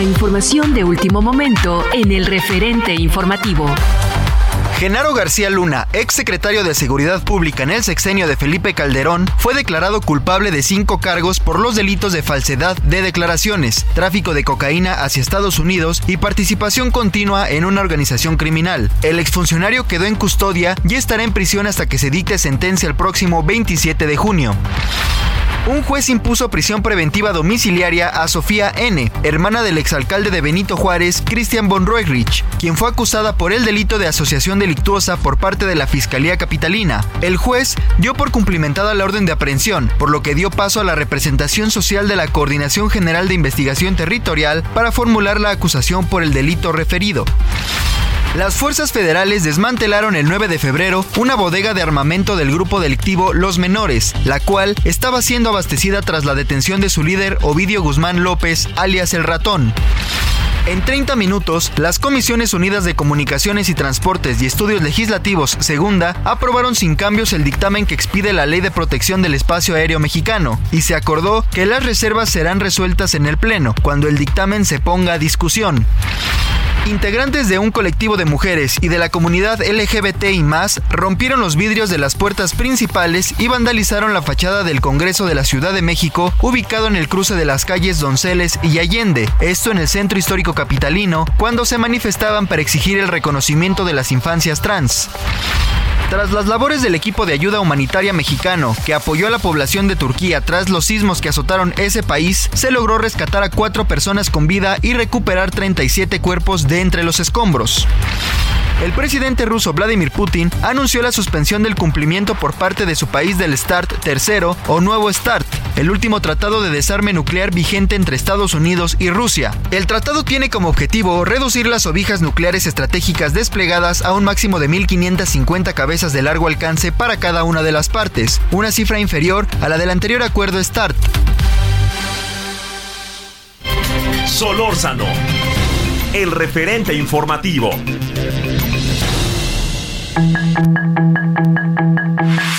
La información de último momento en el referente informativo. Genaro García Luna, ex secretario de Seguridad Pública en el sexenio de Felipe Calderón, fue declarado culpable de cinco cargos por los delitos de falsedad de declaraciones, tráfico de cocaína hacia Estados Unidos y participación continua en una organización criminal. El exfuncionario quedó en custodia y estará en prisión hasta que se dicte sentencia el próximo 27 de junio. Un juez impuso prisión preventiva domiciliaria a Sofía N., hermana del exalcalde de Benito Juárez, Christian von Roerich, quien fue acusada por el delito de asociación delictuosa por parte de la Fiscalía Capitalina. El juez dio por cumplimentada la orden de aprehensión, por lo que dio paso a la representación social de la Coordinación General de Investigación Territorial para formular la acusación por el delito referido. Las fuerzas federales desmantelaron el 9 de febrero una bodega de armamento del grupo delictivo Los Menores, la cual estaba siendo abastecida tras la detención de su líder Ovidio Guzmán López, alias El Ratón. En 30 minutos, las Comisiones Unidas de Comunicaciones y Transportes y Estudios Legislativos, segunda, aprobaron sin cambios el dictamen que expide la Ley de Protección del Espacio Aéreo Mexicano, y se acordó que las reservas serán resueltas en el Pleno, cuando el dictamen se ponga a discusión. Integrantes de un colectivo de mujeres y de la comunidad LGBT y más rompieron los vidrios de las puertas principales y vandalizaron la fachada del Congreso de la Ciudad de México, ubicado en el cruce de las calles Donceles y Allende, esto en el centro histórico capitalino, cuando se manifestaban para exigir el reconocimiento de las infancias trans. Tras las labores del equipo de ayuda humanitaria mexicano que apoyó a la población de Turquía tras los sismos que azotaron ese país, se logró rescatar a cuatro personas con vida y recuperar 37 cuerpos de entre los escombros. El presidente ruso Vladimir Putin anunció la suspensión del cumplimiento por parte de su país del START tercero o nuevo START, el último tratado de desarme nuclear vigente entre Estados Unidos y Rusia. El tratado tiene como objetivo reducir las obijas nucleares estratégicas desplegadas a un máximo de 1.550 cabezas de largo alcance para cada una de las partes, una cifra inferior a la del anterior acuerdo START. Solórzano, el referente informativo.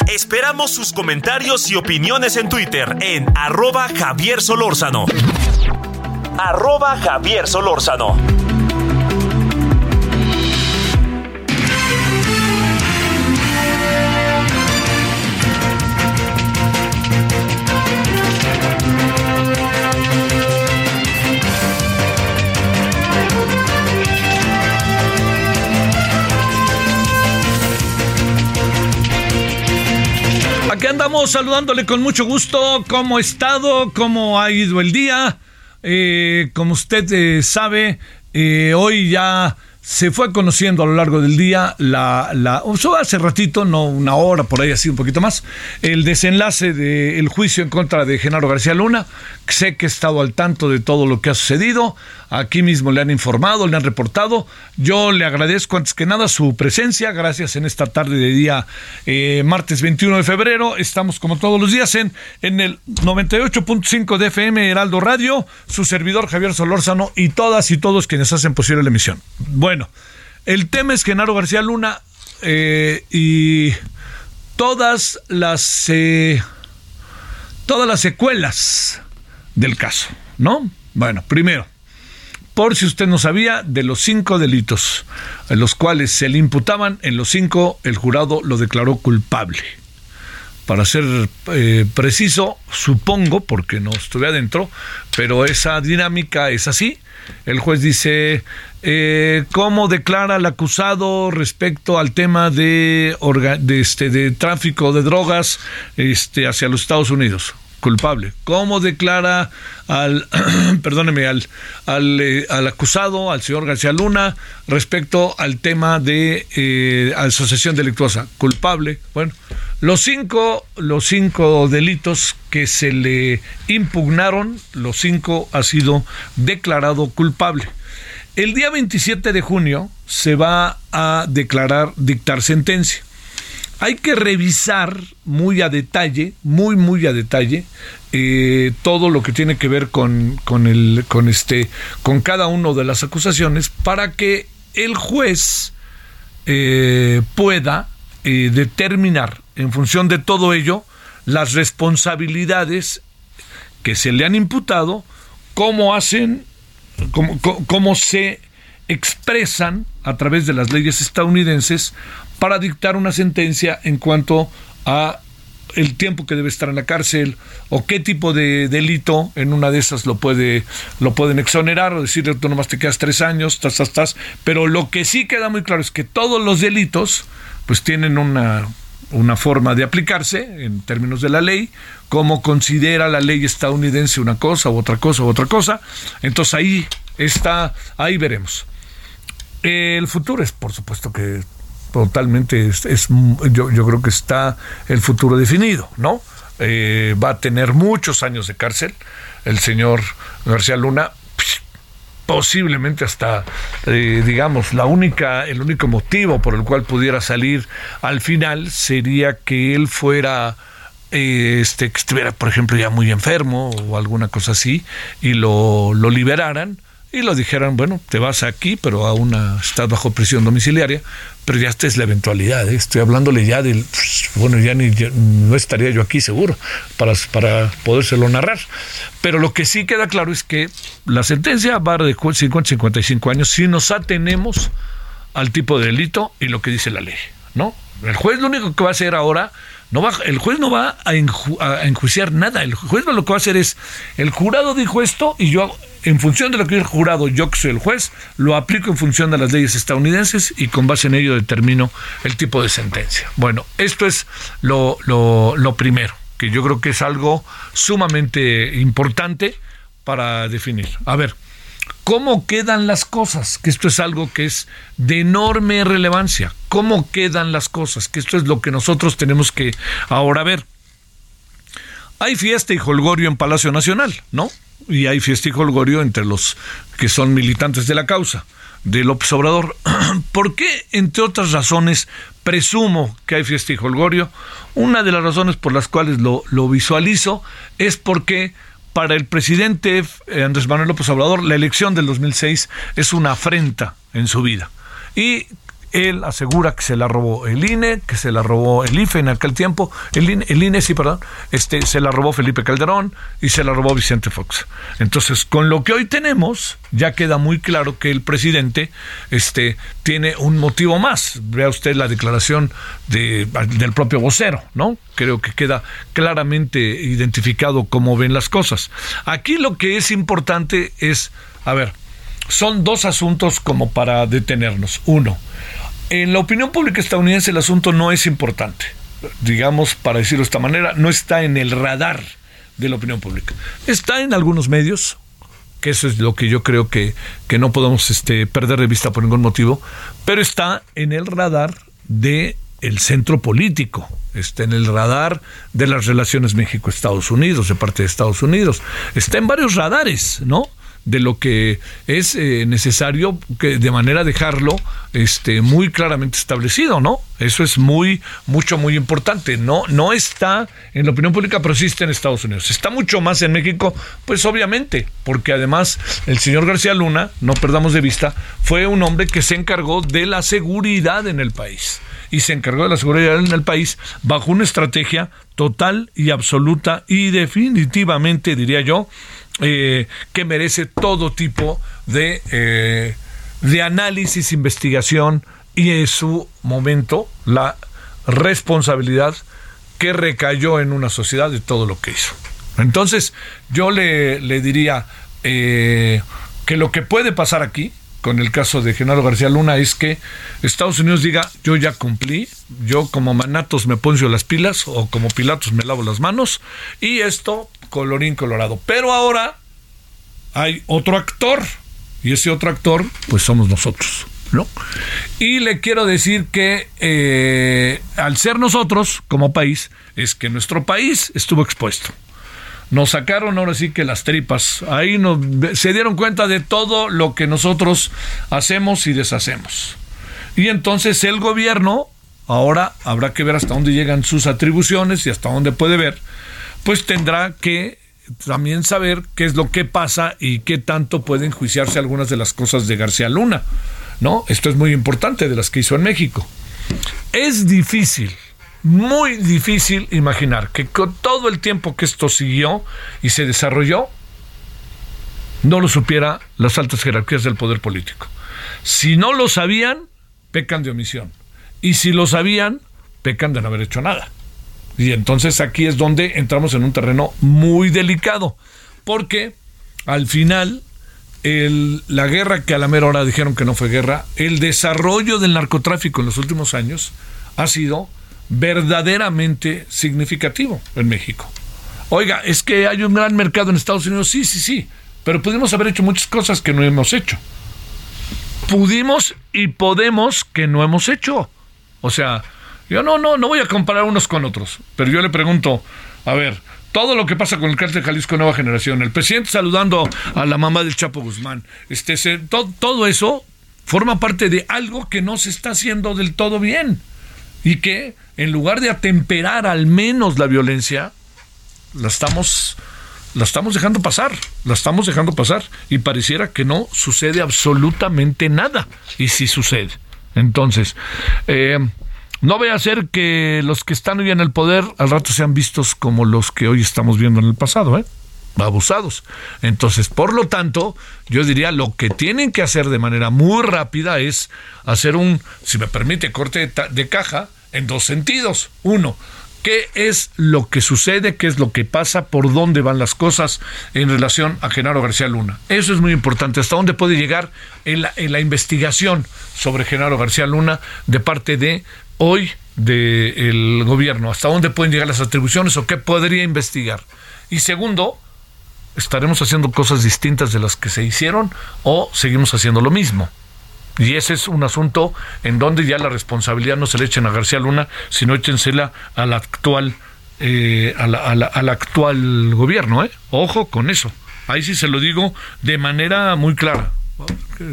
Esperamos sus comentarios y opiniones en Twitter en arroba Javier Solórzano. Arroba Javier Solórzano. Aquí andamos saludándole con mucho gusto. ¿Cómo ha estado? ¿Cómo ha ido el día? Eh, como usted eh, sabe, eh, hoy ya se fue conociendo a lo largo del día la, la hace ratito, no una hora, por ahí así un poquito más, el desenlace del juicio en contra de Genaro García Luna. Sé que he estado al tanto de todo lo que ha sucedido. Aquí mismo le han informado, le han reportado. Yo le agradezco antes que nada su presencia. Gracias en esta tarde de día eh, martes 21 de febrero. Estamos como todos los días en, en el 98.5 de FM Heraldo Radio. Su servidor Javier Solórzano y todas y todos quienes hacen posible la emisión. Bueno, el tema es Genaro García Luna eh, y todas las eh, todas las secuelas del caso, ¿no? Bueno, primero, por si usted no sabía, de los cinco delitos en los cuales se le imputaban, en los cinco el jurado lo declaró culpable. Para ser eh, preciso, supongo, porque no estuve adentro, pero esa dinámica es así. El juez dice, eh, ¿cómo declara el acusado respecto al tema de, este, de tráfico de drogas este, hacia los Estados Unidos? culpable. ¿Cómo declara al, perdóneme, al, eh, al, acusado, al señor García Luna, respecto al tema de eh, asociación delictuosa? Culpable. Bueno, los cinco, los cinco delitos que se le impugnaron, los cinco ha sido declarado culpable. El día 27 de junio se va a declarar, dictar sentencia. Hay que revisar muy a detalle, muy, muy a detalle, eh, todo lo que tiene que ver con, con, el, con, este, con cada una de las acusaciones para que el juez eh, pueda eh, determinar en función de todo ello las responsabilidades que se le han imputado, cómo hacen, cómo, se expresan a través de las leyes estadounidenses para dictar una sentencia en cuanto a el tiempo que debe estar en la cárcel o qué tipo de delito en una de esas lo puede lo pueden exonerar o decirle tú nomás te quedas tres años, estás, estás, pero lo que sí queda muy claro es que todos los delitos pues tienen una una forma de aplicarse en términos de la ley, como considera la ley estadounidense una cosa u otra cosa u otra cosa. Entonces ahí está, ahí veremos. El futuro es, por supuesto que totalmente es, yo, yo, creo que está el futuro definido, ¿no? Eh, va a tener muchos años de cárcel el señor García Luna posiblemente hasta eh, digamos la única el único motivo por el cual pudiera salir al final sería que él fuera eh, este que estuviera por ejemplo ya muy enfermo o alguna cosa así y lo, lo liberaran y lo dijeran, bueno, te vas aquí, pero a una, estás bajo prisión domiciliaria, pero ya esta es la eventualidad, ¿eh? estoy hablándole ya del, bueno, ya ni no estaría yo aquí seguro para, para podérselo narrar. Pero lo que sí queda claro es que la sentencia va de 50 55 años si nos atenemos al tipo de delito y lo que dice la ley, ¿no? El juez lo único que va a hacer ahora no va, el juez no va a, enjuiciar nada. El juez lo que va a hacer es, el jurado dijo esto y yo, en función de lo que el jurado, yo que soy el juez, lo aplico en función de las leyes estadounidenses y con base en ello determino el tipo de sentencia. Bueno, esto es lo, lo, lo primero, que yo creo que es algo sumamente importante para definir. A ver, ¿Cómo quedan las cosas? Que esto es algo que es de enorme relevancia. ¿Cómo quedan las cosas? Que esto es lo que nosotros tenemos que ahora ver. Hay fiesta y holgorio en Palacio Nacional, ¿no? Y hay fiesta y holgorio entre los que son militantes de la causa de López Obrador. ¿Por qué, entre otras razones, presumo que hay fiesta y holgorio? Una de las razones por las cuales lo, lo visualizo es porque para el presidente eh, Andrés Manuel López Obrador, la elección del 2006 es una afrenta en su vida. Y él asegura que se la robó el INE, que se la robó el IFE en aquel tiempo, el INE, el INE sí, perdón, este, se la robó Felipe Calderón y se la robó Vicente Fox. Entonces, con lo que hoy tenemos, ya queda muy claro que el presidente este, tiene un motivo más. Vea usted la declaración de, del propio vocero, ¿no? Creo que queda claramente identificado cómo ven las cosas. Aquí lo que es importante es, a ver, son dos asuntos como para detenernos. Uno, en la opinión pública estadounidense el asunto no es importante. Digamos, para decirlo de esta manera, no está en el radar de la opinión pública. Está en algunos medios, que eso es lo que yo creo que, que no podemos este, perder de vista por ningún motivo, pero está en el radar de el centro político, está en el radar de las relaciones México-Estados Unidos, de parte de Estados Unidos, está en varios radares, ¿no? De lo que es eh, necesario que de manera dejarlo este muy claramente establecido, ¿no? Eso es muy mucho muy importante. No no está en la opinión pública, pero sí está en Estados Unidos. Está mucho más en México, pues obviamente, porque además el señor García Luna, no perdamos de vista, fue un hombre que se encargó de la seguridad en el país y se encargó de la seguridad en el país bajo una estrategia total y absoluta y definitivamente diría yo eh, que merece todo tipo de, eh, de análisis, investigación y en su momento la responsabilidad que recayó en una sociedad de todo lo que hizo. Entonces, yo le, le diría eh, que lo que puede pasar aquí, con el caso de Genaro García Luna, es que Estados Unidos diga, yo ya cumplí, yo como Manatos me poncio las pilas, o como Pilatos me lavo las manos, y esto colorín colorado. Pero ahora hay otro actor y ese otro actor pues somos nosotros. ¿No? Y le quiero decir que eh, al ser nosotros como país, es que nuestro país estuvo expuesto. Nos sacaron ahora sí que las tripas. Ahí se dieron cuenta de todo lo que nosotros hacemos y deshacemos. Y entonces el gobierno, ahora habrá que ver hasta dónde llegan sus atribuciones y hasta dónde puede ver, pues tendrá que también saber qué es lo que pasa y qué tanto pueden enjuiciarse algunas de las cosas de García Luna. ¿No? Esto es muy importante de las que hizo en México. Es difícil, muy difícil imaginar que con todo el tiempo que esto siguió y se desarrolló, no lo supiera las altas jerarquías del poder político. Si no lo sabían, pecan de omisión. Y si lo sabían, pecan de no haber hecho nada. Y entonces aquí es donde entramos en un terreno muy delicado, porque al final la guerra que a la mera hora dijeron que no fue guerra, el desarrollo del narcotráfico en los últimos años ha sido verdaderamente significativo en México. Oiga, es que hay un gran mercado en Estados Unidos, sí, sí, sí, pero pudimos haber hecho muchas cosas que no hemos hecho. Pudimos y podemos que no hemos hecho. O sea, yo no, no, no voy a comparar unos con otros, pero yo le pregunto, a ver, todo lo que pasa con el cártel Jalisco Nueva Generación, el presidente saludando a la mamá del Chapo Guzmán, este, todo eso forma parte de algo que no se está haciendo del todo bien y que en lugar de atemperar al menos la violencia, la estamos la estamos dejando pasar, la estamos dejando pasar y pareciera que no sucede absolutamente nada y sí sucede. Entonces, eh, no voy a ser que los que están hoy en el poder al rato sean vistos como los que hoy estamos viendo en el pasado, ¿eh? abusados. Entonces, por lo tanto, yo diría lo que tienen que hacer de manera muy rápida es hacer un, si me permite, corte de, caja en dos sentidos. Uno, qué es lo que sucede, qué es lo que pasa, por dónde van las cosas en relación a Genaro García Luna. Eso es muy importante, hasta dónde puede llegar en la investigación sobre Genaro García Luna de parte de hoy del gobierno? ¿Hasta dónde pueden llegar las atribuciones o qué podría investigar? Y segundo, ¿estaremos haciendo cosas distintas de las que se hicieron o seguimos haciendo lo mismo? Y ese es un asunto en donde ya la responsabilidad no se le echen a García Luna, sino échensela al actual, eh, al actual gobierno. ¿eh? Ojo con eso. Ahí sí se lo digo de manera muy clara.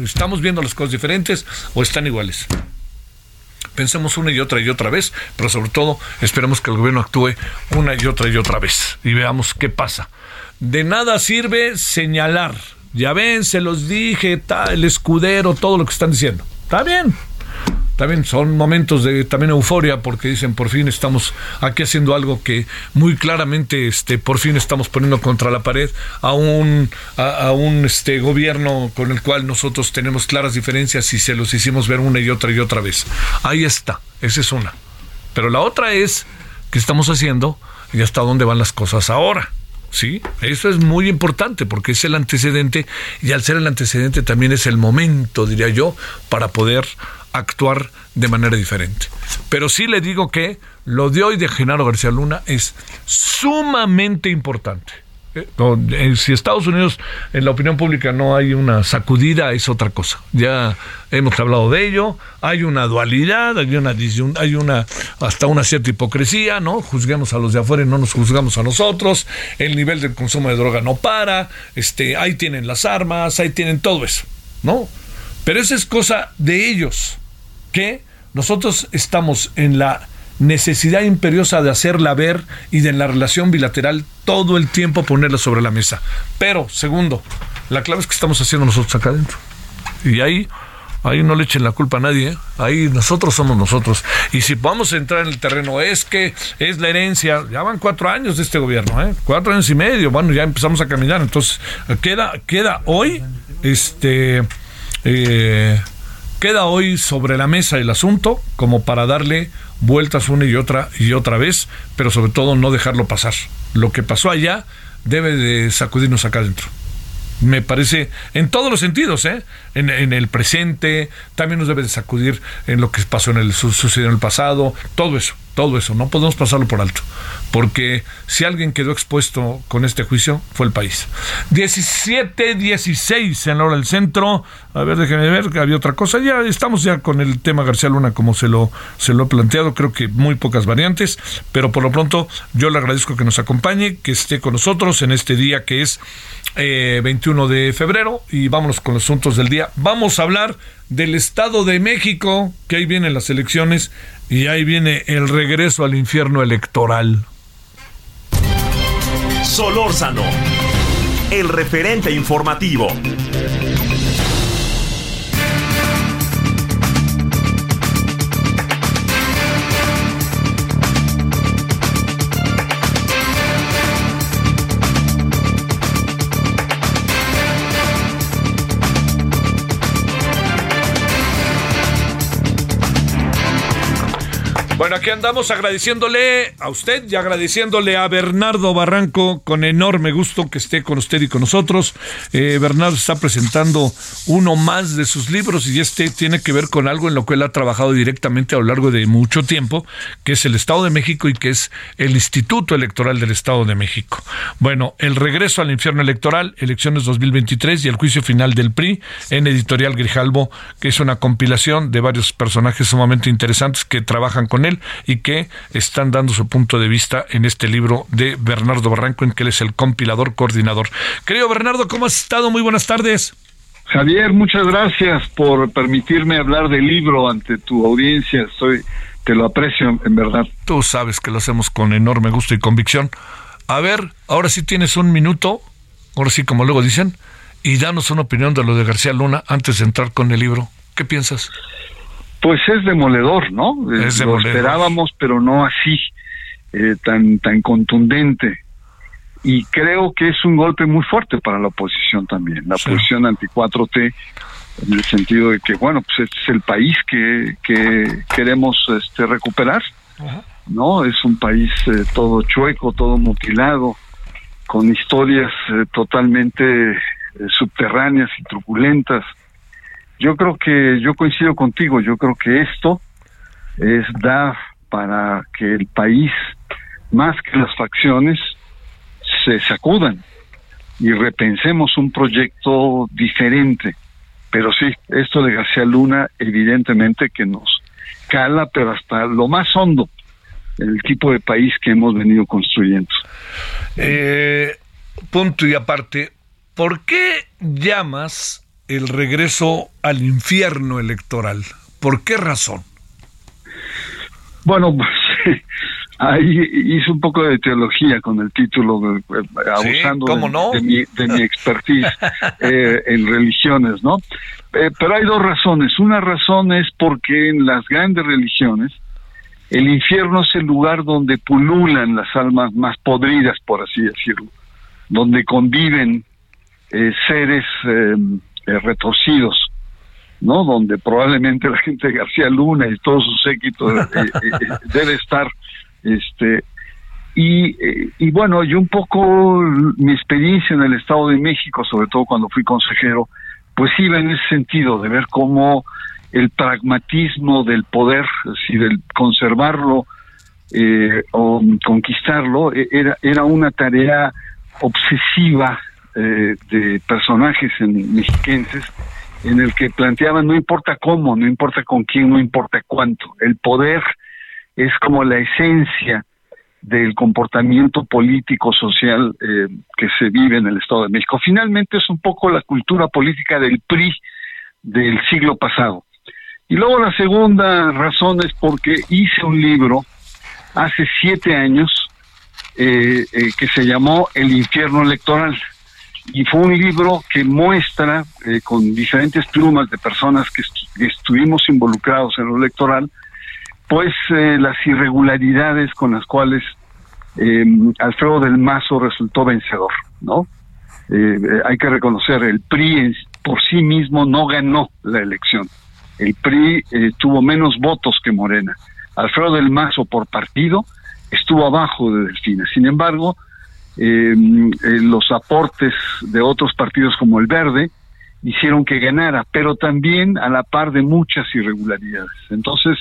¿Estamos viendo las cosas diferentes o están iguales? Pensemos una y otra y otra vez, pero sobre todo esperemos que el gobierno actúe una y otra y otra vez y veamos qué pasa. De nada sirve señalar. Ya ven, se los dije, el escudero, todo lo que están diciendo. Está bien, también son momentos de también euforia porque dicen por fin estamos aquí haciendo algo que muy claramente este por fin estamos poniendo contra la pared a un a, un este gobierno con el cual nosotros tenemos claras diferencias y se los hicimos ver una y otra y otra vez. Ahí está, esa es una. Pero la otra es que estamos haciendo y hasta dónde van las cosas ahora. ¿Sí? Eso es muy importante porque es el antecedente y al ser el antecedente también es el momento, diría yo, para poder actuar de manera diferente. Pero sí le digo que lo de hoy de Genaro García Luna es sumamente importante. Eh, si Estados Unidos en la opinión pública no hay una sacudida, es otra cosa. Ya hemos hablado de ello. Hay una dualidad, hay una, hay una hasta una cierta hipocresía, ¿no? Juzguemos a los de afuera y no nos juzgamos a nosotros. El nivel del consumo de droga no para. Este, ahí tienen las armas, ahí tienen todo eso, ¿no? Pero esa es cosa de ellos, que nosotros estamos en la necesidad imperiosa de hacerla ver y de en la relación bilateral todo el tiempo ponerla sobre la mesa. Pero, segundo, la clave es que estamos haciendo nosotros acá adentro. Y ahí, ahí no le echen la culpa a nadie, ¿eh? ahí nosotros somos nosotros. Y si vamos a entrar en el terreno, es que es la herencia, ya van cuatro años de este gobierno, ¿eh? cuatro años y medio, bueno, ya empezamos a caminar, entonces queda, queda hoy, este... Eh, queda hoy sobre la mesa el asunto como para darle vueltas una y otra y otra vez, pero sobre todo no dejarlo pasar. Lo que pasó allá debe de sacudirnos acá adentro. Me parece, en todos los sentidos, ¿eh? en, en el presente, también nos debe de sacudir en lo que pasó en el sucedió en el pasado, todo eso todo eso, no podemos pasarlo por alto, porque si alguien quedó expuesto con este juicio fue el país. 17-16 en la hora del centro, a ver, déjenme ver, había otra cosa, ya estamos ya con el tema García Luna como se lo, se lo he planteado, creo que muy pocas variantes, pero por lo pronto yo le agradezco que nos acompañe, que esté con nosotros en este día que es 21 eh, de febrero y vámonos con los asuntos del día. Vamos a hablar del Estado de México, que ahí vienen las elecciones y ahí viene el regreso al infierno electoral. Solórzano, el referente informativo. Bueno, aquí andamos agradeciéndole a usted y agradeciéndole a Bernardo Barranco con enorme gusto que esté con usted y con nosotros. Eh, Bernardo está presentando uno más de sus libros y este tiene que ver con algo en lo que él ha trabajado directamente a lo largo de mucho tiempo, que es el Estado de México y que es el Instituto Electoral del Estado de México. Bueno, el regreso al infierno electoral, elecciones 2023 y el juicio final del PRI en Editorial Grijalbo, que es una compilación de varios personajes sumamente interesantes que trabajan con él y que están dando su punto de vista en este libro de Bernardo Barranco, en que él es el compilador coordinador. Querido Bernardo, ¿cómo has estado? Muy buenas tardes. Javier, muchas gracias por permitirme hablar del libro ante tu audiencia. Soy, te lo aprecio, en verdad. Tú sabes que lo hacemos con enorme gusto y convicción. A ver, ahora sí tienes un minuto, ahora sí como luego dicen, y danos una opinión de lo de García Luna antes de entrar con el libro. ¿Qué piensas? Pues es demoledor, ¿no? Es Lo esperábamos, pero no así, eh, tan, tan contundente. Y creo que es un golpe muy fuerte para la oposición también, la oposición anti-4T, en el sentido de que, bueno, pues este es el país que, que queremos este, recuperar, ¿no? Es un país eh, todo chueco, todo mutilado, con historias eh, totalmente subterráneas y truculentas yo creo que yo coincido contigo, yo creo que esto es dar para que el país, más que las facciones, se sacudan y repensemos un proyecto diferente. Pero sí, esto de García Luna evidentemente que nos cala, pero hasta lo más hondo, el tipo de país que hemos venido construyendo. Eh, punto y aparte, ¿por qué llamas el regreso al infierno electoral. ¿Por qué razón? Bueno, pues, ahí hice un poco de teología con el título, eh, abusando de, mi, de, expertise eh, en religiones, ¿no? Eh, pero hay dos razones. Una razón es porque en las grandes religiones el infierno es el lugar donde pululan las almas más podridas, por así decirlo, donde conviven seres eh, retorcidos, ¿no? Donde probablemente la gente de García Luna y todo su séquito eh, eh, debe estar, este, y, y bueno, yo un poco mi experiencia en el Estado de México, sobre todo cuando fui consejero, pues iba en ese sentido, de ver cómo el pragmatismo del poder, si del conservarlo o conquistarlo, e, era, era una tarea obsesiva eh, de personajes en, mexiquenses en el que planteaban no importa cómo, no importa con quién, no importa cuánto. El poder es como la esencia del comportamiento político social eh, que se vive en el Estado de México. Finalmente es un poco la cultura política del PRI del siglo pasado. Y luego la segunda razón es porque hice un libro hace siete años eh, eh, que se llamó El infierno electoral. Y fue un libro que muestra con diferentes plumas de personas que estuvimos involucrados en lo electoral, pues eh, las irregularidades con las cuales eh, Alfredo del Mazo resultó vencedor, ¿no? Eh, hay que reconocer, el PRI por sí mismo no ganó la elección. El PRI tuvo menos votos que Morena. Alfredo del Mazo por partido estuvo abajo de Delfina. Sin embargo, los aportes de otros partidos como el Verde hicieron que ganara, pero también a la par de muchas irregularidades. Entonces,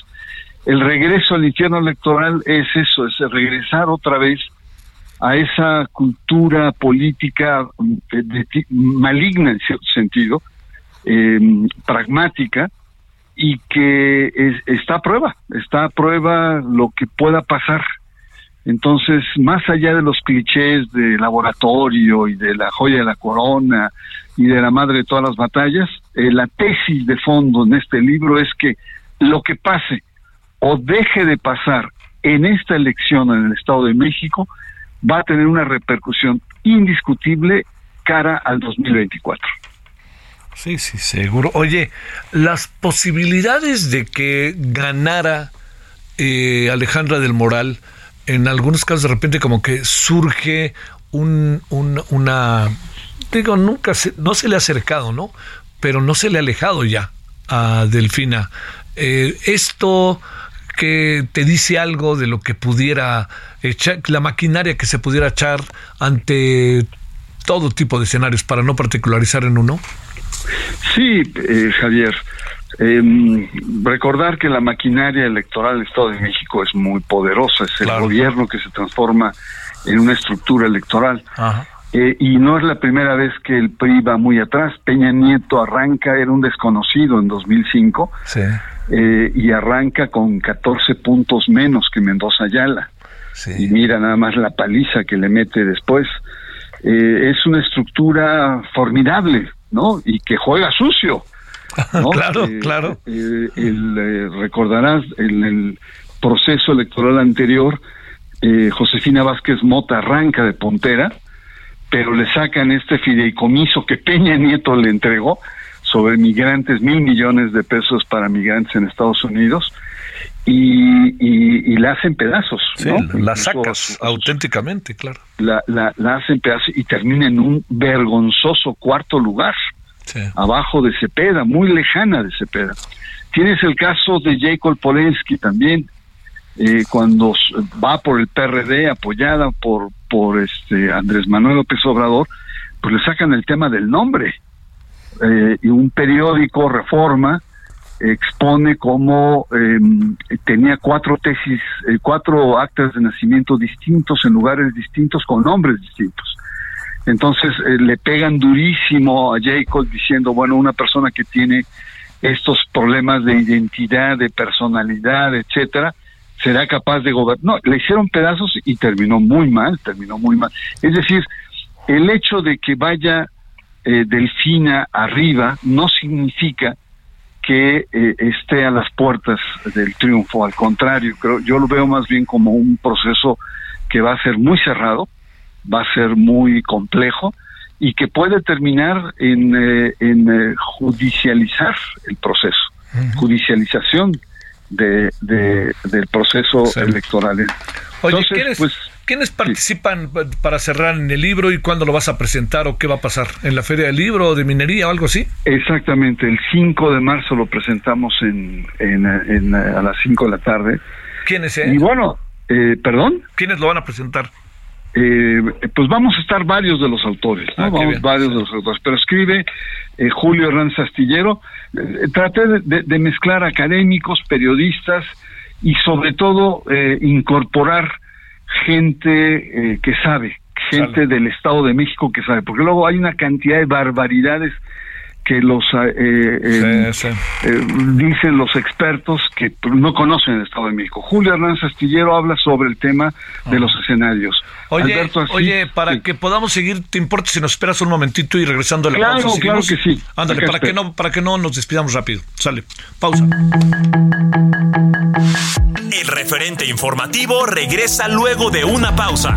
el regreso al infierno electoral es eso, es regresar otra vez a esa cultura política maligna en cierto sentido, em, pragmática, y que está a prueba, está a prueba lo que pueda pasar. Entonces, más allá de los clichés de laboratorio y de la joya de la corona y de la madre de todas las batallas, eh, la tesis de fondo en este libro es que lo que pase o deje de pasar en esta elección en el Estado de México, va a tener una repercusión indiscutible cara al 2024. Sí, sí, seguro. Oye, las posibilidades de que ganara eh, Alejandra del Moral, en algunos casos de repente como que surge un, una, digo, nunca se, no se le ha acercado, ¿no? Pero no se le ha alejado ya a Delfina. Eh, esto que te dice algo de lo que pudiera echar, la maquinaria que se pudiera echar ante todo tipo de escenarios para no particularizar en uno? Sí, eh, Javier. Em, recordar que la maquinaria electoral del Estado de México es muy poderosa, es el gobierno que se transforma en una estructura electoral. Eh, y no es la primera vez que el PRI va muy atrás. Peña Nieto arranca, era un desconocido en 2005. Sí eh, y arranca con 14 puntos menos que Mendoza Ayala. Y mira nada más la paliza que le mete después. Eh, es una estructura formidable, ¿no? Y que juega sucio. claro, eh, claro. El, recordarás en el proceso electoral anterior, Josefina Vázquez Mota arranca de puntera, pero le sacan este fideicomiso que Peña Nieto le entregó sobre migrantes, mil millones de pesos para migrantes en Estados Unidos, y, y, la hacen pedazos. Sí, la sacas auténticamente, claro. La, la, hacen pedazos y termina en un vergonzoso cuarto lugar, abajo de Cepeda, muy lejana de Cepeda. Tienes el caso de Jacob Polensky también, eh, cuando va por el PRD apoyada por, por este Andrés Manuel López Obrador, pues le sacan el tema del nombre eh, y un periódico, Reforma, expone cómo em, tenía cuatro tesis, eh, cuatro actas de nacimiento distintos en lugares distintos con nombres distintos. Entonces eh, le pegan durísimo a Jacob diciendo, bueno, una persona que tiene estos problemas de identidad, de personalidad, etcétera, será capaz de gobernar. No, le hicieron pedazos y terminó muy mal, terminó muy mal. Es decir, el hecho de que vaya eh, Delfina arriba no significa que eh, esté a las puertas del triunfo, al contrario, creo, yo lo veo más bien como un proceso que va a ser muy cerrado, va a ser muy complejo y que puede terminar en, eh, en judicializar el proceso, judicialización de, del proceso electoral. Oye, Entonces, pues ¿Quiénes participan para cerrar en el libro y cuándo lo vas a presentar o qué va a pasar? ¿En la Feria del Libro o de Minería o algo así? Exactamente, el 5 de marzo lo presentamos en, en, a las 5 de la tarde. ¿Quiénes? Eh? Y bueno, eh, ¿perdón? ¿Quiénes lo van a presentar? Eh, pues vamos a estar varios de los autores, ¿no? Ah, vamos varios de los autores, pero escribe eh, Julio Hernández Astillero. traté de, de, mezclar académicos, periodistas y sobre todo incorporar gente eh, que sabe, gente del Estado de México que sabe, porque luego hay una cantidad de barbaridades que los eh, eh, eh, dicen los expertos que no conocen el Estado de México. Julio Hernández Astillero habla sobre el tema de los escenarios. Oye, oye para que podamos seguir, ¿te importa si nos esperas un momentito y regresando a la claro, pausa? Claro que sí. Ándale, para que, no, para que no nos despidamos rápido. Sale, pausa. El referente informativo regresa luego de una pausa.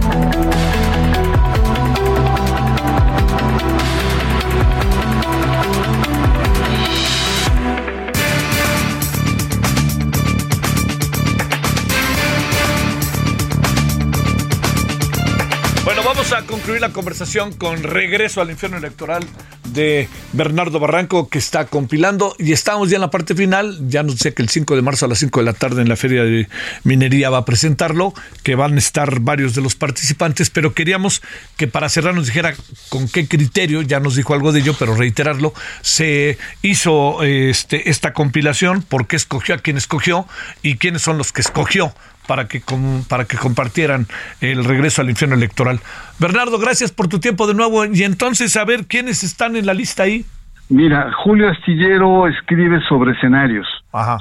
A concluir la conversación con regreso al infierno electoral de Bernardo Barranco que está compilando. Y estamos ya en la parte final, ya nos sé que el 5 de marzo a las 5 de la tarde en la Feria de Minería va a presentarlo, que van a estar varios de los participantes, pero queríamos que para cerrar nos dijera con qué criterio, ya nos dijo algo de ello, pero reiterarlo, se hizo este, esta compilación, por qué escogió a quien escogió y quiénes son los que escogió para que, para que compartieran el regreso al infierno electoral. Bernardo, gracias por tu tiempo de nuevo. Y entonces, a ver, ¿quiénes están en la lista ahí? Mira, Julio Astillero escribe sobre escenarios,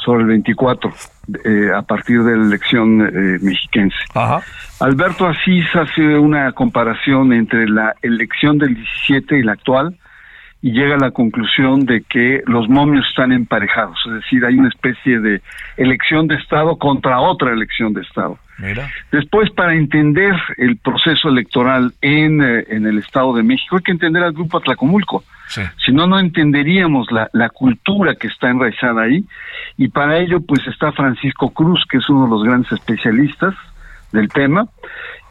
sobre el 24, eh, a partir de la elección eh, mexiquense. Alberto Asís hace una comparación entre la elección del 17 y la actual, y llega a la conclusión de que los momios están emparejados, es decir, hay una especie de elección de Estado contra otra elección de Estado. Después, para entender el proceso electoral en, eh, en, el Estado de México, hay que entender al Grupo Atlacomulco. Si no, no entenderíamos la, la cultura que está enraizada ahí. Y para ello, pues está Francisco Cruz, que es uno de los grandes especialistas del tema,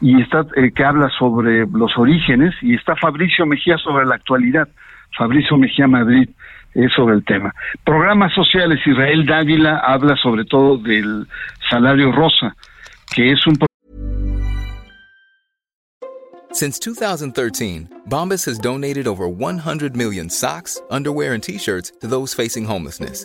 y está eh, que habla sobre los orígenes, y está Fabricio Mejía sobre la actualidad. Fabricio Mejía Madrid es sobre el tema. Programas sociales, Israel Dávila habla sobre todo del salario rosa, que es un Since 2013, Bombas has donated over 100 million socks, underwear and t-shirts to those facing homelessness.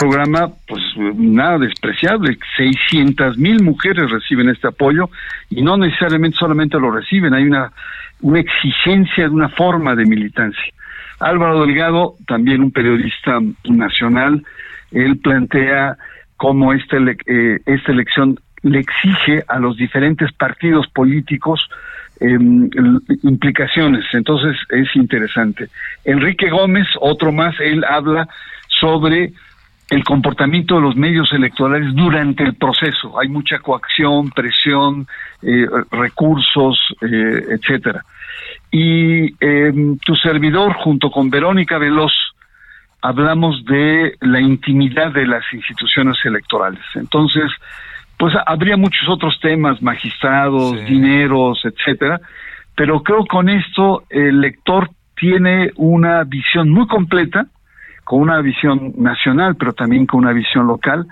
Programa, pues nada despreciable. 600 mil mujeres reciben este apoyo y no necesariamente solamente lo reciben, hay una, una exigencia de una forma de militancia. Álvaro Delgado, también un periodista nacional, él plantea cómo esta, eh, esta elección le exige a los diferentes partidos políticos em, implicaciones. Entonces es interesante. Enrique Gómez, otro más, él habla sobre el comportamiento de los medios electorales durante el proceso. Hay mucha coacción, presión, eh, recursos, eh, etcétera. Y eh, tu servidor, junto con Verónica Veloz, hablamos de la intimidad de las instituciones electorales. Entonces, pues habría muchos otros temas, magistrados, dineros, etcétera, pero creo con esto el lector tiene una visión muy completa con una visión nacional, pero también con una visión local,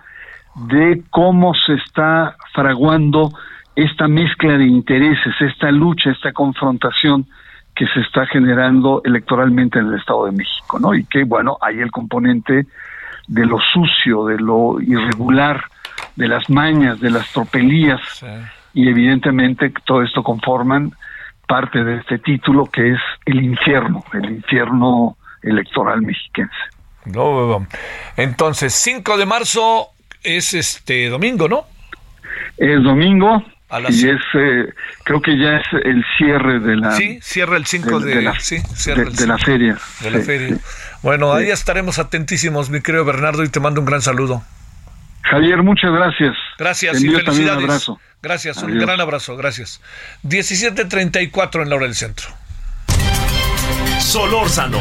de cómo se está fraguando esta mezcla de intereses, esta lucha, esta confrontación que se está generando electoralmente en el Estado de México, ¿no? Y que, bueno, hay el componente de lo sucio, de lo irregular, de las mañas, de las tropelías, y evidentemente todo esto conforman parte de este título que es el infierno, el infierno electoral mexiquense. No, entonces, 5 de marzo es este domingo, ¿no? Es domingo. Y es, eh, creo que ya es el cierre de la... Sí, cierra el 5 de, la, sí, de, la feria. De la feria. Bueno, ahí estaremos atentísimos, mi querido Bernardo, y te mando un gran saludo. Javier, muchas gracias. Gracias y felicidades. Un abrazo. Gracias, un gran abrazo, gracias. 17.34 en la hora del centro. Solórzano,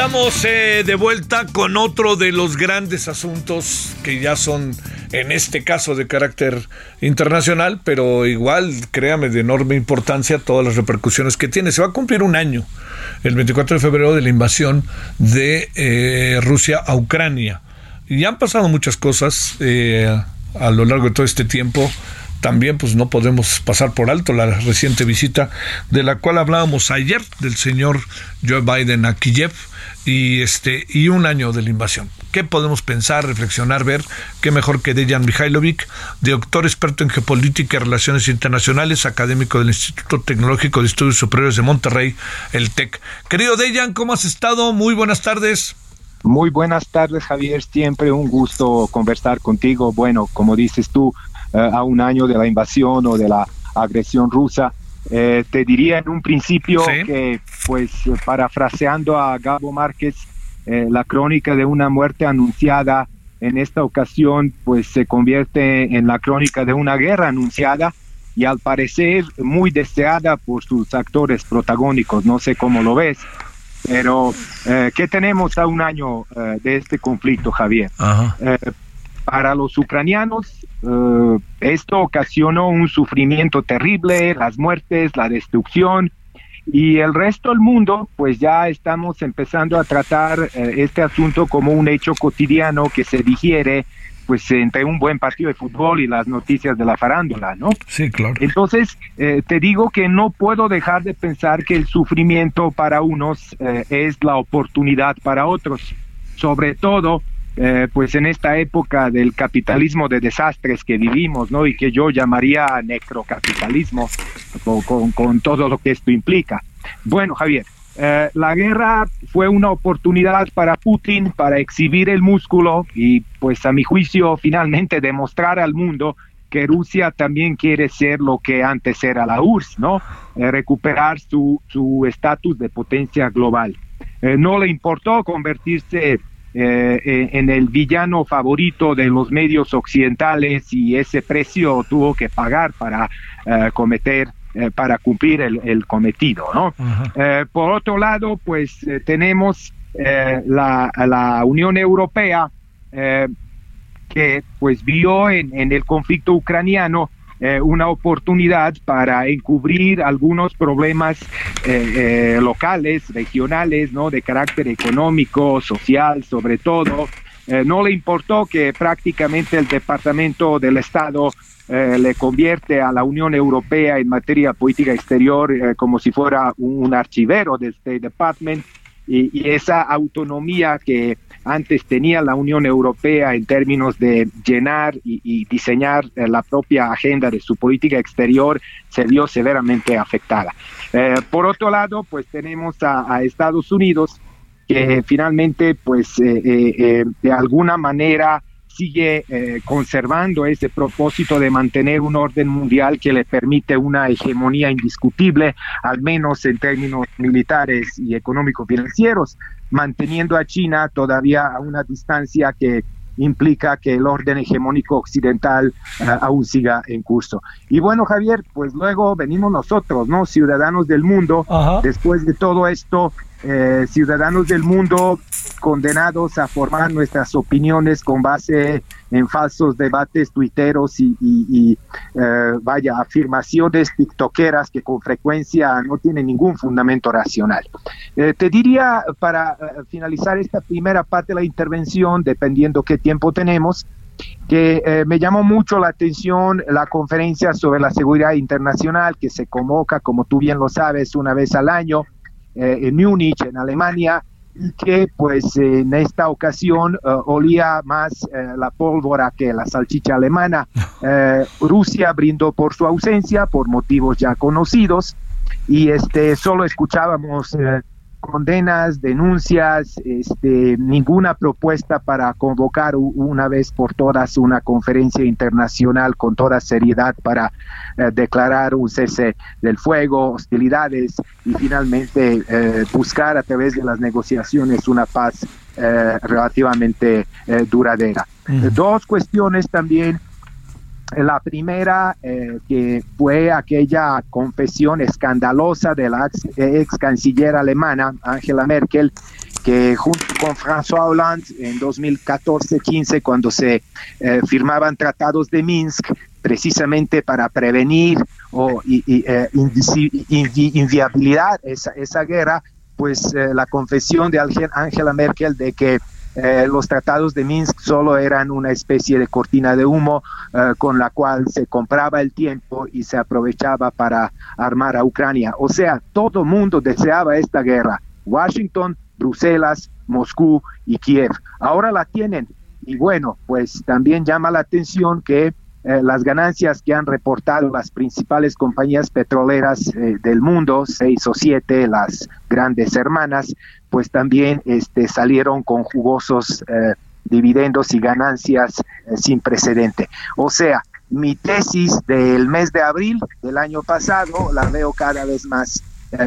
Estamos eh, de vuelta con otro de los grandes asuntos que ya son, en este caso, de carácter internacional, pero igual, créame, de enorme importancia todas las repercusiones que tiene. Se va a cumplir un año, el 24 de febrero, de la invasión de eh, Rusia a Ucrania. Y han pasado muchas cosas eh, a lo largo de todo este tiempo también pues no podemos pasar por alto la reciente visita de la cual hablábamos ayer del señor Joe Biden a Kiev y este y un año de la invasión. ¿Qué podemos pensar, reflexionar, ver? ¿Qué mejor que Dejan Mihailovic, doctor experto en geopolítica y relaciones internacionales, académico del Instituto Tecnológico de Estudios Superiores de Monterrey, el TEC? Querido Dejan, ¿cómo has estado? Muy buenas tardes. Muy buenas tardes, Javier. Siempre un gusto conversar contigo. Bueno, como dices tú, eh, a un año de la invasión o de la agresión rusa. Eh, te diría en un principio que, pues, parafraseando a Gabo Márquez, eh, la crónica de una muerte anunciada en esta ocasión, pues, se convierte en la crónica de una guerra anunciada y al parecer muy deseada por sus actores protagónicos. No sé cómo lo ves. Pero, ¿qué tenemos a un año de este conflicto, Javier? Para los ucranianos, eh, esto ocasionó un sufrimiento terrible, las muertes, la destrucción, y el resto del mundo, pues ya estamos empezando a tratar eh, este asunto como un hecho cotidiano que se digiere pues entre un buen partido de fútbol y las noticias de la farándula, ¿no? Sí, claro. Entonces, eh, te digo que no puedo dejar de pensar que el sufrimiento para unos es la oportunidad para otros, sobre todo eh, pues en esta época del capitalismo de desastres que vivimos, ¿no? Y que yo llamaría necrocapitalismo, con, con, todo lo que esto implica. Bueno, Javier, eh, la guerra fue una oportunidad para Putin para exhibir el músculo y, pues a mi juicio, finalmente demostrar al mundo que Rusia también quiere ser lo que antes era la URSS, ¿no? Eh, recuperar su estatus de potencia global. no le importó convertirse eh, eh, en el villano favorito de los medios occidentales y ese precio tuvo que pagar para eh, cometer para cumplir el, cometido no por otro lado pues tenemos la, la, Unión Europea que pues vio en, en el conflicto ucraniano eh, una oportunidad para encubrir algunos problemas eh, eh, locales, regionales, ¿no? De carácter económico, social, sobre todo. no le importó que prácticamente el Departamento del Estado le convierte a la Unión Europea en materia política exterior como si fuera un, archivero del State Department y, esa autonomía que antes tenía la Unión Europea en términos de llenar y, diseñar eh, la propia agenda de su política exterior se vio severamente afectada. Eh, por otro lado, pues tenemos a, Estados Unidos que finalmente, pues eh, de alguna manera sigue eh, conservando ese propósito de mantener un orden mundial que le permite una hegemonía indiscutible, al menos en términos militares y económicos financieros, manteniendo a China todavía a una distancia que implica que el orden hegemónico occidental eh, aún siga en curso. Y bueno, Javier, pues luego venimos nosotros, ¿no? Ciudadanos del mundo, después de todo esto, eh, ciudadanos del mundo condenados a formar nuestras opiniones con base en falsos debates tuiteros y, eh, vaya, afirmaciones tiktokeras que con frecuencia no tienen ningún fundamento racional. Eh, te diría, para finalizar esta primera parte de la intervención, dependiendo qué tiempo tenemos, que me llamó mucho la atención la conferencia sobre la seguridad internacional que se convoca, como tú bien lo sabes, una vez al año eh, en Múnich, en Alemania, y que pues en esta ocasión eh, olía más eh, la pólvora que la salchicha alemana. Rusia brindó por su ausencia por motivos ya conocidos y este solo escuchábamos condenas, denuncias, este, ninguna propuesta para convocar una vez por todas una conferencia internacional con toda seriedad para eh, declarar un cese del fuego, hostilidades y finalmente eh, buscar a través de las negociaciones una paz eh, relativamente duradera. Dos cuestiones también la primera, eh, que fue aquella confesión escandalosa de la ex, canciller alemana, Angela Merkel, que junto con François Hollande en 2014-15, cuando se eh, firmaban tratados de Minsk, precisamente para prevenir o eh, inviabilidad esa, esa guerra, pues la confesión de Angela Merkel de que eh, los tratados de Minsk solo eran una especie de cortina de humo eh, con la cual se compraba el tiempo y se aprovechaba para armar a Ucrania. O sea, todo mundo deseaba esta guerra. Washington, Bruselas, Moscú y Kiev. Ahora la tienen. Y bueno, pues también llama la atención que eh, las ganancias que han reportado las principales compañías petroleras eh, del mundo, seis o siete, las grandes hermanas, pues también este, salieron con jugosos eh, dividendos y ganancias sin precedente. O sea, mi tesis del mes de abril del año pasado la veo cada vez más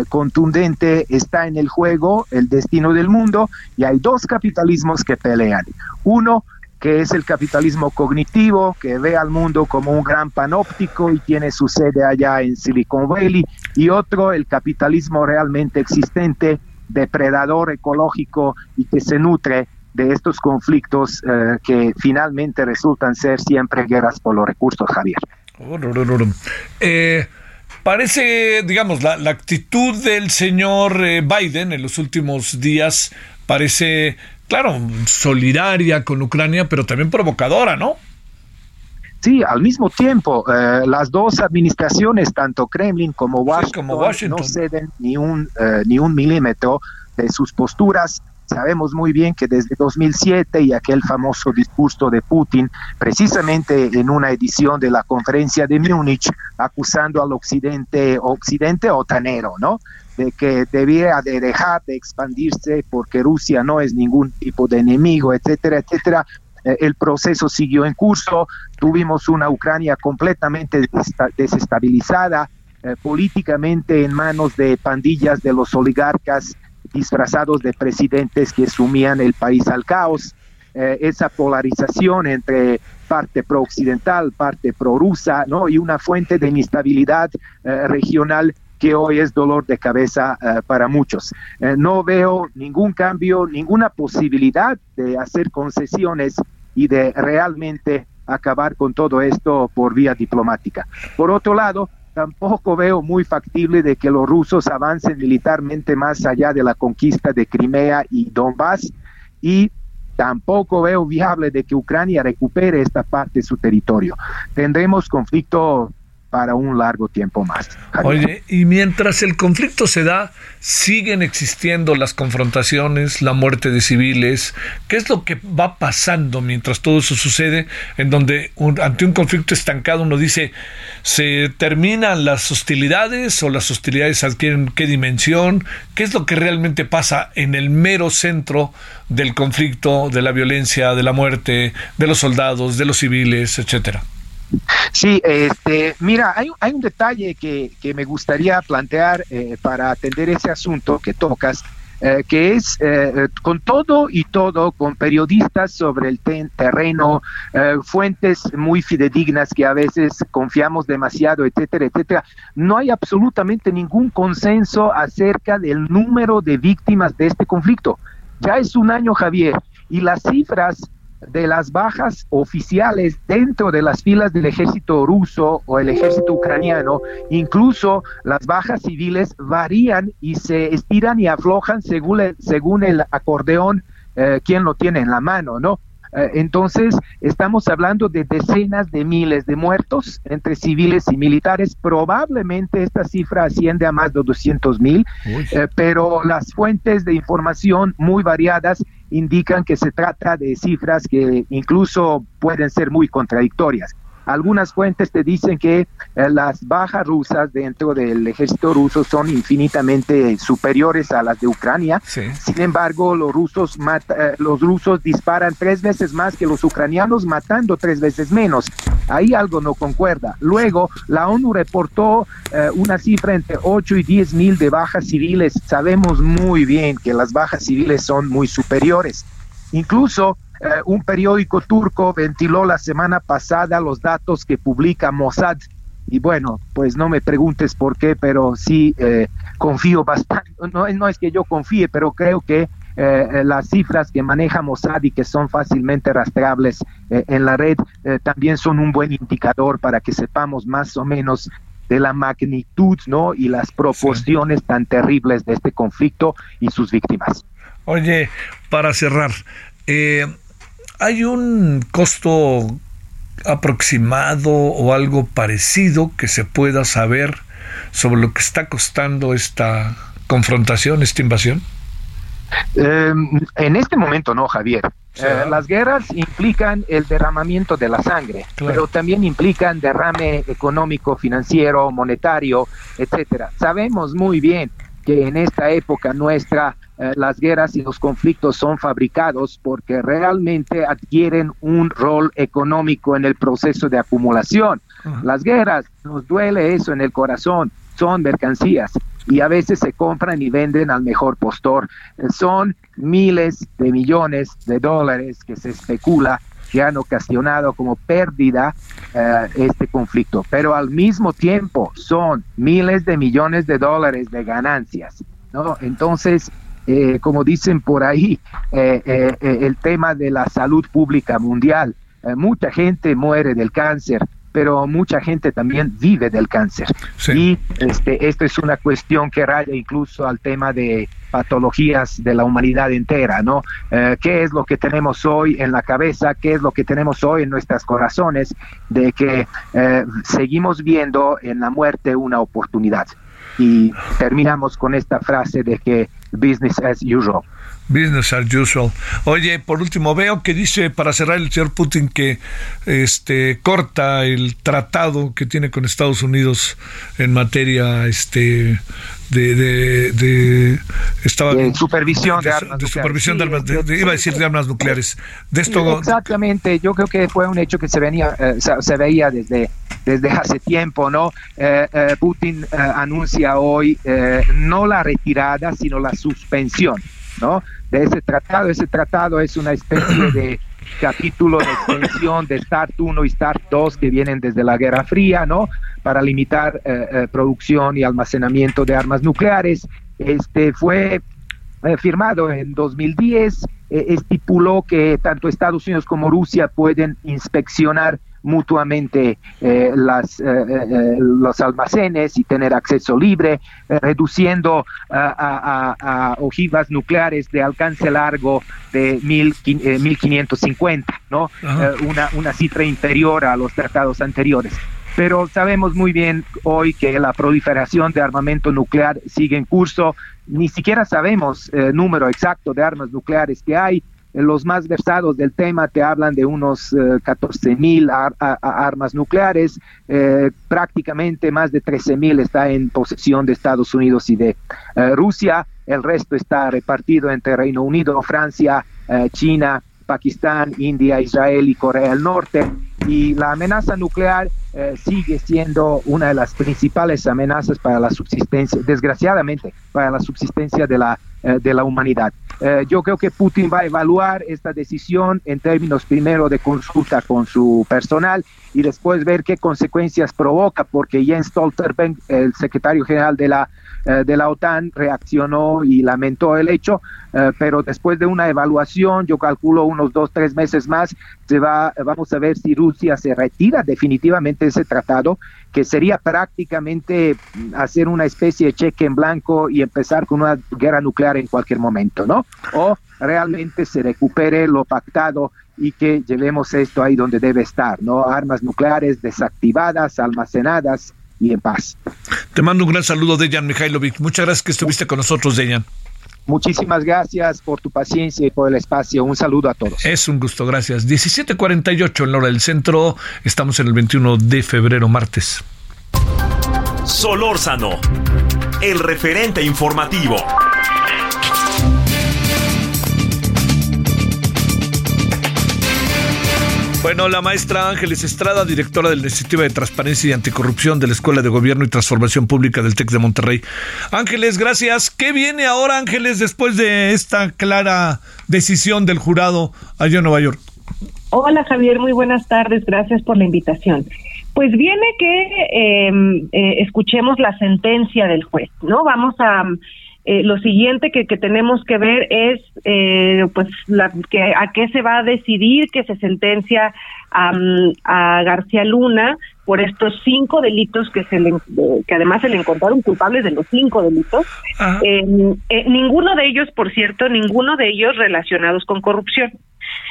contundente, está en el juego el destino del mundo y hay dos capitalismos que pelean. Uno, que es el capitalismo cognitivo, que ve al mundo como un gran panóptico y tiene su sede allá en Silicon Valley, y otro, el capitalismo realmente existente, depredador ecológico y que se nutre de estos conflictos eh, que finalmente resultan ser siempre guerras por los recursos, Javier. Eh, parece, digamos, la, actitud del señor eh, Biden en los últimos días parece claro, solidaria con Ucrania, pero también provocadora, ¿no? Sí, al mismo tiempo, eh, las dos administraciones, tanto Kremlin como Washington, no ceden ni un, eh, ni un milímetro de sus posturas. Sabemos muy bien que desde 2007 y aquel famoso discurso de Putin, precisamente en una edición de la conferencia de Múnich, acusando al occidente, occidente otanero, ¿no? De que debía de dejar de expandirse porque Rusia no es ningún tipo de enemigo, etcétera, etcétera. Eh, el proceso siguió en curso, tuvimos una Ucrania completamente desestabilizada, eh, políticamente en manos de pandillas de los oligarcas disfrazados de presidentes que sumían el país al caos. Eh, esa polarización entre parte pro-occidental, parte pro-rusa, ¿no? y una fuente de inestabilidad regional que hoy es dolor de cabeza eh, para muchos. Eh, no veo ningún cambio, ninguna posibilidad de hacer concesiones y de realmente acabar con todo esto por vía diplomática. Por otro lado, tampoco veo muy factible de que los rusos avancen militarmente más allá de la conquista de Crimea y Donbass y tampoco veo viable de que Ucrania recupere esta parte de su territorio. Tendremos conflicto para un largo tiempo más. Oye, y mientras el conflicto se da, siguen existiendo las confrontaciones, la muerte de civiles. ¿Qué es lo que va pasando mientras todo eso sucede? En donde ante un conflicto estancado uno dice, ¿se terminan las hostilidades o las hostilidades adquieren qué dimensión? ¿Qué es lo que realmente pasa en el mero centro del conflicto, de la violencia, de la muerte, de los soldados, de los civiles, etcétera? Sí, este, mira, hay, hay un detalle que, que, me gustaría plantear eh, para atender ese asunto que tocas, eh, que es eh, con todo y todo, con periodistas sobre el terreno, fuentes muy fidedignas que a veces confiamos demasiado, etcétera, etcétera, no hay absolutamente ningún consenso acerca del número de víctimas de este conflicto. Ya es un año, Javier, y las cifras de las bajas oficiales dentro de las filas del ejército ruso o el ejército ucraniano, incluso las bajas civiles varían y se estiran y aflojan según el, según el acordeón eh, quien lo tiene en la mano, ¿no? Eh, entonces, estamos hablando de decenas de miles de muertos entre civiles y militares. Probablemente esta cifra asciende a más de 200 mil, eh, pero las fuentes de información muy variadas indican que se trata de cifras que incluso pueden ser muy contradictorias. Algunas fuentes te dicen que eh, las bajas rusas dentro del ejército ruso son infinitamente superiores a las de Ucrania. Sin embargo, los rusos, eh, los rusos disparan tres veces más que los ucranianos, matando tres veces menos. Ahí algo no concuerda. Luego, la ONU reportó eh, una cifra entre 8 y 10 mil de bajas civiles. Sabemos muy bien que las bajas civiles son muy superiores. Incluso eh, un periódico turco ventiló la semana pasada los datos que publica Mossad. Y bueno, pues no me preguntes por qué, pero sí eh, confío bastante. No, no, es que yo confíe, pero creo que eh, las cifras que maneja Mossad y que son fácilmente rastreables en la red también son un buen indicador para que sepamos más o menos de la magnitud ¿no? y las proporciones tan terribles de este conflicto y sus víctimas. Oye, para cerrar, eh, ¿hay un costo aproximado o algo parecido que se pueda saber sobre lo que está costando esta confrontación, esta invasión? Em, en este momento no, Javier. Eh, las guerras implican el derramamiento de la sangre, pero también implican derrame económico, financiero, monetario, etcétera. Sabemos muy bien que en esta época nuestra eh, las guerras y los conflictos son fabricados porque realmente adquieren un rol económico en el proceso de acumulación. Las guerras, nos duele eso en el corazón, son mercancías y a veces se compran y venden al mejor postor. Eh, son miles de millones de dólares que se especula que han ocasionado como pérdida eh, este conflicto, pero al mismo tiempo son miles de millones de dólares de ganancias. ¿no? Entonces, eh, como dicen por ahí, eh, eh, el tema de la salud pública mundial. mucha gente muere del cáncer, pero mucha gente también vive del cáncer. Y este, esto es una cuestión que raya incluso al tema de patologías de la humanidad entera, ¿no? ¿Qué es lo que tenemos hoy en la cabeza? ¿Qué es lo que tenemos hoy en nuestros corazones? De que seguimos viendo en la muerte una oportunidad. Y terminamos con esta frase de que business as usual. Business as usual. Oye, por último, veo que dice para cerrar el señor Putin que este corta el tratado que tiene con Estados Unidos en materia este de, de, de estaba supervisión de, armas de supervisión de armas iba a decir de armas nucleares. De esto exactamente. Yo creo que fue un hecho que se venía eh, se veía desde desde hace tiempo no eh, eh, Putin anuncia hoy no la retirada sino la suspensión ¿no? de ese tratado ese tratado es una especie de capítulo de extensión de START 1 y START 2 que vienen desde la Guerra Fría, ¿no? Para limitar eh, eh, producción y almacenamiento de armas nucleares. Este fue eh, firmado en 2010, estipuló que tanto Estados Unidos como Rusia pueden inspeccionar mutuamente eh, las, eh, eh, los almacenes y tener acceso libre, reduciendo a, ojivas nucleares de alcance largo de mil, 1550, ¿no? una, una cifra inferior a los tratados anteriores pero sabemos muy bien hoy que la proliferación de armamento nuclear sigue en curso. Ni siquiera sabemos el número exacto de armas nucleares que hay los más versados del tema te hablan de unos 14 eh, mil armas nucleares, eh, prácticamente más de 13 mil está en posesión de Estados Unidos y de eh, Rusia, el resto está repartido entre Reino Unido, Francia, China, Pakistán, India, Israel y Corea del Norte. Y la amenaza nuclear sigue siendo una de las principales amenazas para la subsistencia, desgraciadamente, para la subsistencia de la eh, de la humanidad. Eh, yo creo que Putin va a evaluar esta decisión en términos primero de consulta con su personal y después ver qué consecuencias provoca, porque Jens Stoltenberg, el secretario general de la eh, de la OTAN reaccionó y lamentó el hecho, pero después de una evaluación, yo calculo unos dos, tres meses más, se va, vamos a ver si Rusia se retira definitivamente de ese tratado que sería prácticamente hacer una especie de cheque en blanco y empezar con una guerra nuclear en cualquier momento, ¿no? O realmente se recupere lo pactado y que llevemos esto ahí donde debe estar, ¿no? Armas nucleares desactivadas, almacenadas y en paz. Te mando un gran saludo, Dejan Mihailovic. Muchas gracias que estuviste con nosotros, Dejan. Muchísimas gracias por tu paciencia y por el espacio. Un saludo a todos. Es un gusto, gracias. 17:48 en la hora del centro. Estamos en el 21 de febrero, martes. Solórzano, el referente informativo. Bueno, la maestra Ángeles Estrada, directora de la Iniciativa de Transparencia y Anticorrupción de la Escuela de Gobierno y Transformación Pública del TEC de Monterrey. Ángeles, gracias. ¿Qué viene ahora, Ángeles, después de esta clara decisión del jurado allá en Nueva York? Hola, Javier, muy buenas tardes. Gracias por la invitación. Pues viene que em, eh, escuchemos la sentencia del juez, ¿no? Vamos a eh, lo siguiente que, que, tenemos que ver es eh, pues la, que, a qué se va a decidir que se sentencia a, a García Luna por estos cinco delitos que se le, que además se le encontraron culpables de los cinco delitos. Eh, ninguno de ellos por cierto ninguno de ellos relacionados con corrupción.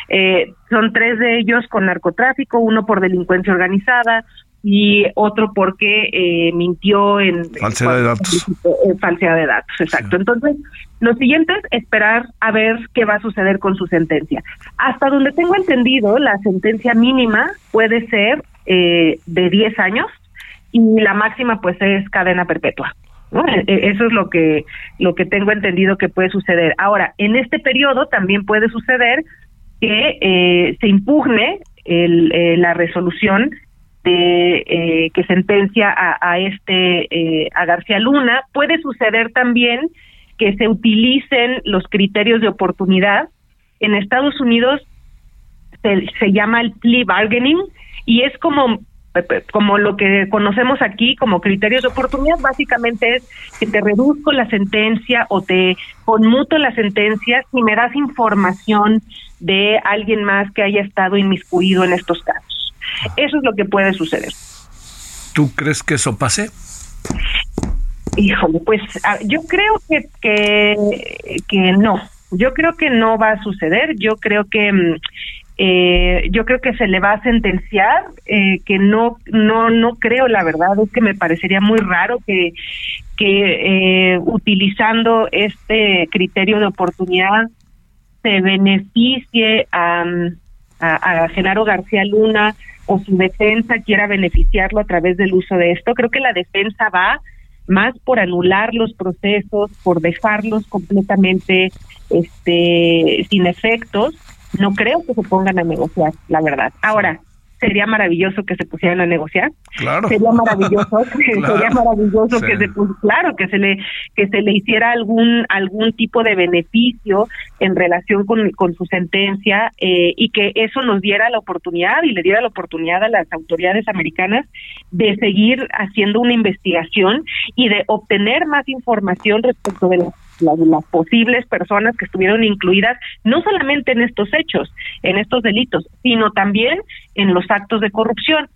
Eh, son tres de ellos con narcotráfico uno por delincuencia organizada y otro porque eh, mintió en falsedad de datos. En falsedad de datos, exacto. Entonces, lo siguiente es esperar a ver qué va a suceder con su sentencia. Hasta donde tengo entendido, la sentencia mínima puede ser eh, de 10 años y la máxima pues es cadena perpetua. E, e, eso es lo que lo que tengo entendido que puede suceder. Ahora, en este periodo también puede suceder que eh, se impugne el, eh, la resolución de eh, que sentencia a, este eh, a García Luna. Puede suceder también que se utilicen los criterios de oportunidad. En Estados Unidos se, se llama el plea bargaining y es como como lo que conocemos aquí como criterios de oportunidad, básicamente es que te reduzco la sentencia o te conmuto la sentencia si me das información de alguien más que haya estado inmiscuido en estos casos. Eso es lo que puede suceder. ¿Tú crees que eso pase? Híjole, pues yo creo que, que, que no. Yo creo que no va a suceder. Yo creo que mm, eh, yo creo que se le va a sentenciar eh, que no no no creo la verdad es que me parecería muy raro que que eh, utilizando este criterio de oportunidad se beneficie a, a, Genaro García Luna o su defensa quiera beneficiarlo a través del uso de esto. Creo que la defensa va más por anular los procesos, por dejarlos completamente este sin efectos. No creo que se pongan a negociar, la verdad. Ahora, sería maravilloso que se pusieran a negociar. Claro. Sería maravilloso, sería maravilloso que se claro, que se le que se le hiciera algún algún tipo de beneficio en relación con, con su sentencia eh, y que eso nos diera la oportunidad y le diera la oportunidad a las autoridades americanas de seguir haciendo una investigación y de obtener más información respecto de las las, posibles personas que estuvieron incluidas no solamente en estos hechos, en estos delitos, sino también en los actos de corrupción.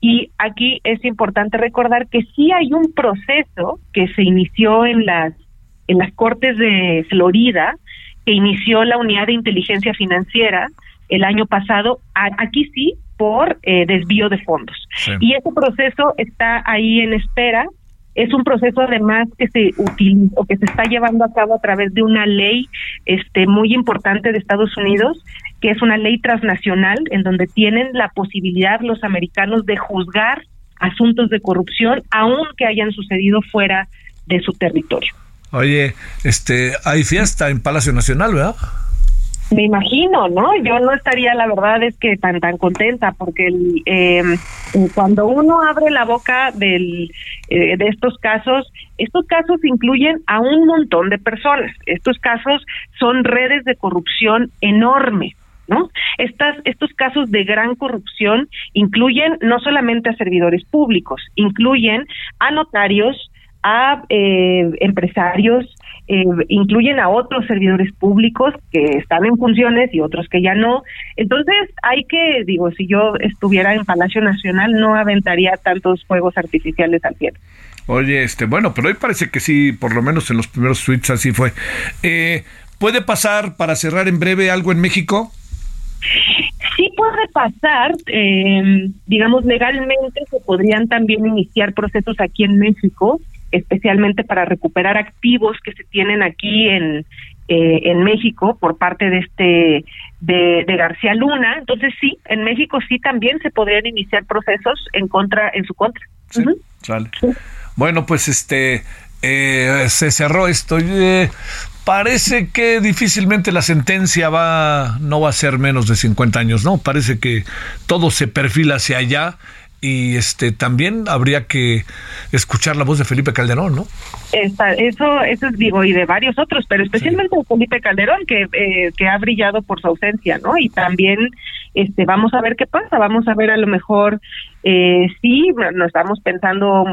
Y aquí es importante recordar que sí hay un proceso que se inició en las en las Cortes de Florida, que inició la Unidad de Inteligencia Financiera el año pasado, aquí sí por eh, desvío de fondos. Y ese proceso está ahí en espera es un proceso además que se utiliza o que se está llevando a cabo a través de una ley este muy importante de Estados Unidos, que es una ley transnacional en donde tienen la posibilidad los americanos de juzgar asuntos de corrupción aunque hayan sucedido fuera de su territorio. Oye, este hay fiesta en Palacio Nacional, ¿verdad? Me imagino, ¿no? Yo no estaría, la verdad es que tan tan contenta porque el, em, cuando uno abre la boca del, eh, de estos casos, estos casos incluyen a un montón de personas. Estos casos son redes de corrupción enormes. ¿No? Estas, estos casos de gran corrupción incluyen no solamente a servidores públicos, incluyen a notarios, a eh, empresarios, eh, incluyen a otros servidores públicos que están en funciones y otros que ya no. Entonces hay que, digo, si yo estuviera en Palacio Nacional no aventaría tantos fuegos artificiales al cielo. Oye, este, bueno, pero hoy parece que sí, por lo menos en los primeros tweets así fue. Eh, ¿Puede pasar, para cerrar en breve, algo en México? Sí puede pasar, eh, digamos, legalmente se podrían también iniciar procesos aquí en México especialmente para recuperar activos que se tienen aquí en, eh, en México por parte de este de, García Luna. Entonces sí, en México sí también se podrían iniciar procesos en contra en su contra. Bueno, pues este eh, se cerró esto. Eh, parece que difícilmente la sentencia va no va a ser menos de 50 años, ¿no? Parece que todo se perfila hacia allá y este también habría que escuchar la voz de Felipe Calderón, ¿no? eso, eso es digo y de varios otros, pero especialmente de Felipe Calderón que eh, que ha brillado por su ausencia, ¿no? Y también este vamos a ver qué pasa, vamos a ver a lo mejor eh, sí, no estamos pensando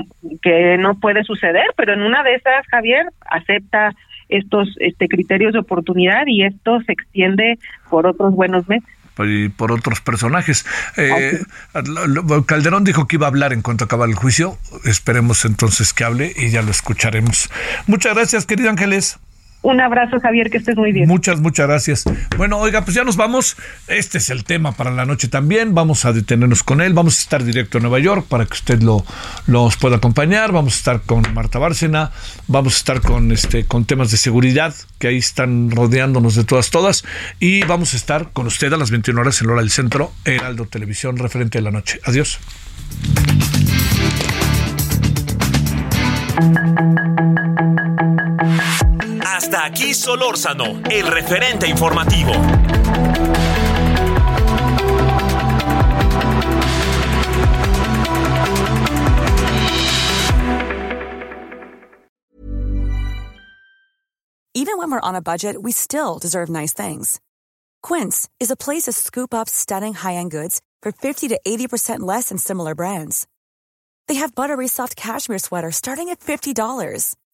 que no puede suceder, pero en una de esas Javier acepta estos este criterios de oportunidad y esto se extiende por otros buenos meses y por otros personajes. Eh, Calderón dijo que iba a hablar en cuanto acaba el juicio. Esperemos entonces que hable y ya lo escucharemos. Muchas gracias, querido Ángeles. Un abrazo, Javier, que estés muy bien. Muchas, muchas gracias. Bueno, oiga, pues ya nos vamos. Este es el tema para la noche también. Vamos a detenernos con él. Vamos a estar directo a Nueva York para que usted lo los pueda acompañar. Vamos a estar con Marta Bárcena. Vamos a estar con este con temas de seguridad que ahí están rodeándonos de todas, todas. Y vamos a estar con usted a las 21 horas en hora del centro, Heraldo Televisión, referente de la noche. Adiós. Hasta aquí Solórzano, el referente informativo. Even when we're on a budget, we still deserve nice things. Quince is a place to scoop up stunning high-end goods for 50 to 80% less than similar brands. They have buttery soft cashmere sweaters starting at $50